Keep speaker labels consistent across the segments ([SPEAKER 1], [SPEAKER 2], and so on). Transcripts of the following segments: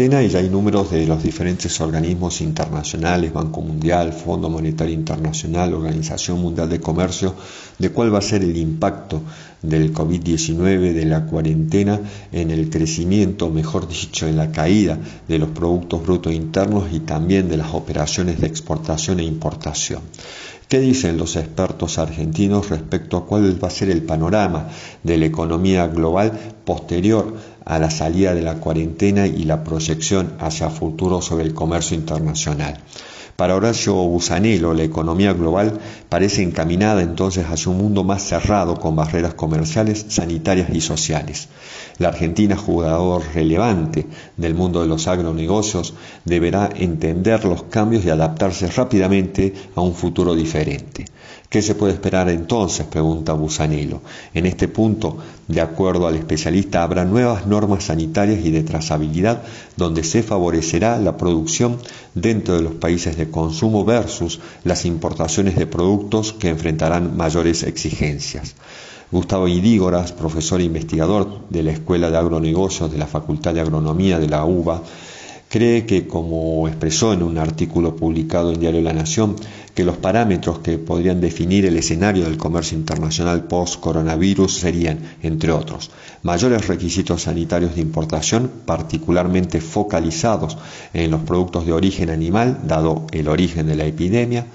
[SPEAKER 1] y ya hay números de los diferentes organismos internacionales, Banco Mundial, Fondo Monetario Internacional, Organización Mundial de Comercio, de cuál va a ser el impacto del COVID-19, de la cuarentena en el crecimiento, mejor dicho, en la caída de los productos brutos internos y también de las operaciones de exportación e importación. ¿Qué dicen los expertos argentinos respecto a cuál va a ser el panorama de la economía global posterior a la salida de la cuarentena y la proyección hacia futuro sobre el comercio internacional? Para Horacio Busanello, la economía global parece encaminada entonces hacia un mundo más cerrado con barreras comerciales, sanitarias y sociales. La Argentina, jugador relevante del mundo de los agronegocios, deberá entender los cambios y adaptarse rápidamente a un futuro diferente. ¿Qué se puede esperar entonces? pregunta Busanello. En este punto, de acuerdo al especialista, habrá nuevas normas sanitarias y de trazabilidad donde se favorecerá la producción dentro de los países de consumo versus las importaciones de productos que enfrentarán mayores exigencias. Gustavo Idígoras, profesor e investigador de la Escuela de Agronegocios de la Facultad de Agronomía de la UBA, cree que, como expresó en un artículo publicado en Diario La Nación, que los parámetros que podrían definir el escenario del comercio internacional post-coronavirus serían, entre otros, mayores requisitos sanitarios de importación, particularmente focalizados en los productos de origen animal, dado el origen de la epidemia,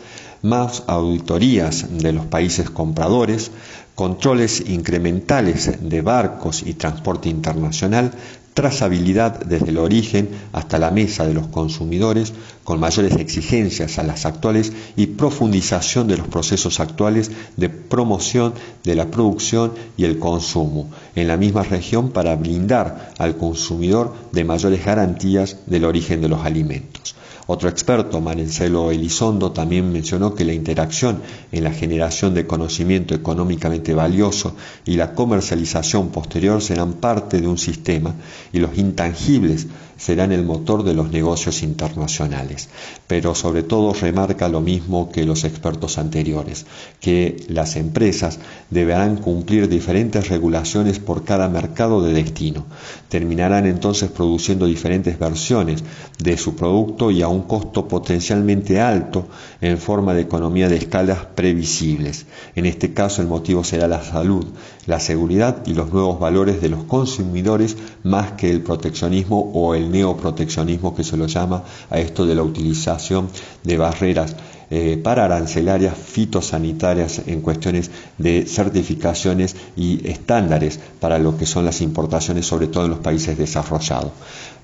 [SPEAKER 1] más auditorías de los países compradores, controles incrementales de barcos y transporte internacional, trazabilidad desde el origen hasta la mesa de los consumidores, con mayores exigencias a las actuales y profundización de los procesos actuales de promoción de la producción y el consumo en la misma región para blindar al consumidor de mayores garantías del origen de los alimentos. Otro experto, Marencelo Elizondo, también mencionó que la interacción en la generación de conocimiento económicamente valioso y la comercialización posterior serán parte de un sistema y los intangibles serán el motor de los negocios internacionales. Pero sobre todo remarca lo mismo que los expertos anteriores, que las empresas deberán cumplir diferentes regulaciones por cada mercado de destino. Terminarán entonces produciendo diferentes versiones de su producto y a un costo potencialmente alto en forma de economía de escalas previsibles. En este caso el motivo será la salud, la seguridad y los nuevos valores de los consumidores más que el proteccionismo o el neoproteccionismo que se lo llama a esto de la utilización de barreras eh, para arancelarias fitosanitarias en cuestiones de certificaciones y estándares para lo que son las importaciones, sobre todo en los países desarrollados.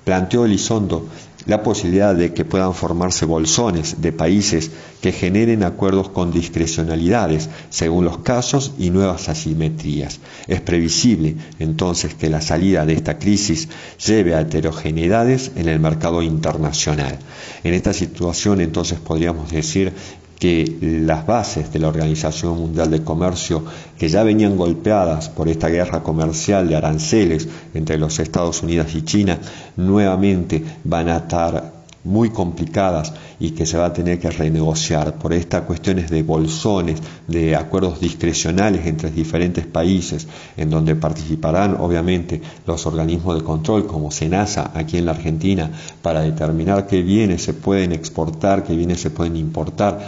[SPEAKER 1] Planteó Elizondo la posibilidad de que puedan formarse bolsones de países que generen acuerdos con discrecionalidades según los casos y nuevas asimetrías. Es previsible entonces que la salida de esta crisis lleve a heterogeneidades en el mercado internacional. En esta situación entonces podríamos decir que las bases de la Organización Mundial de Comercio, que ya venían golpeadas por esta guerra comercial de aranceles entre los Estados Unidos y China, nuevamente van a estar muy complicadas y que se va a tener que renegociar. Por estas cuestiones de bolsones, de acuerdos discrecionales entre diferentes países, en donde participarán obviamente los organismos de control como SENASA aquí en la Argentina para determinar qué bienes se pueden exportar, qué bienes se pueden importar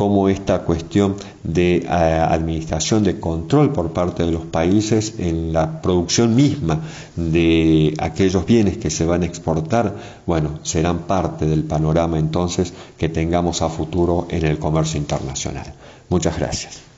[SPEAKER 1] como esta cuestión de eh, administración de control por parte de los países en la producción misma de aquellos bienes que se van a exportar, bueno, serán parte del panorama entonces que tengamos a futuro en el comercio internacional. Muchas gracias.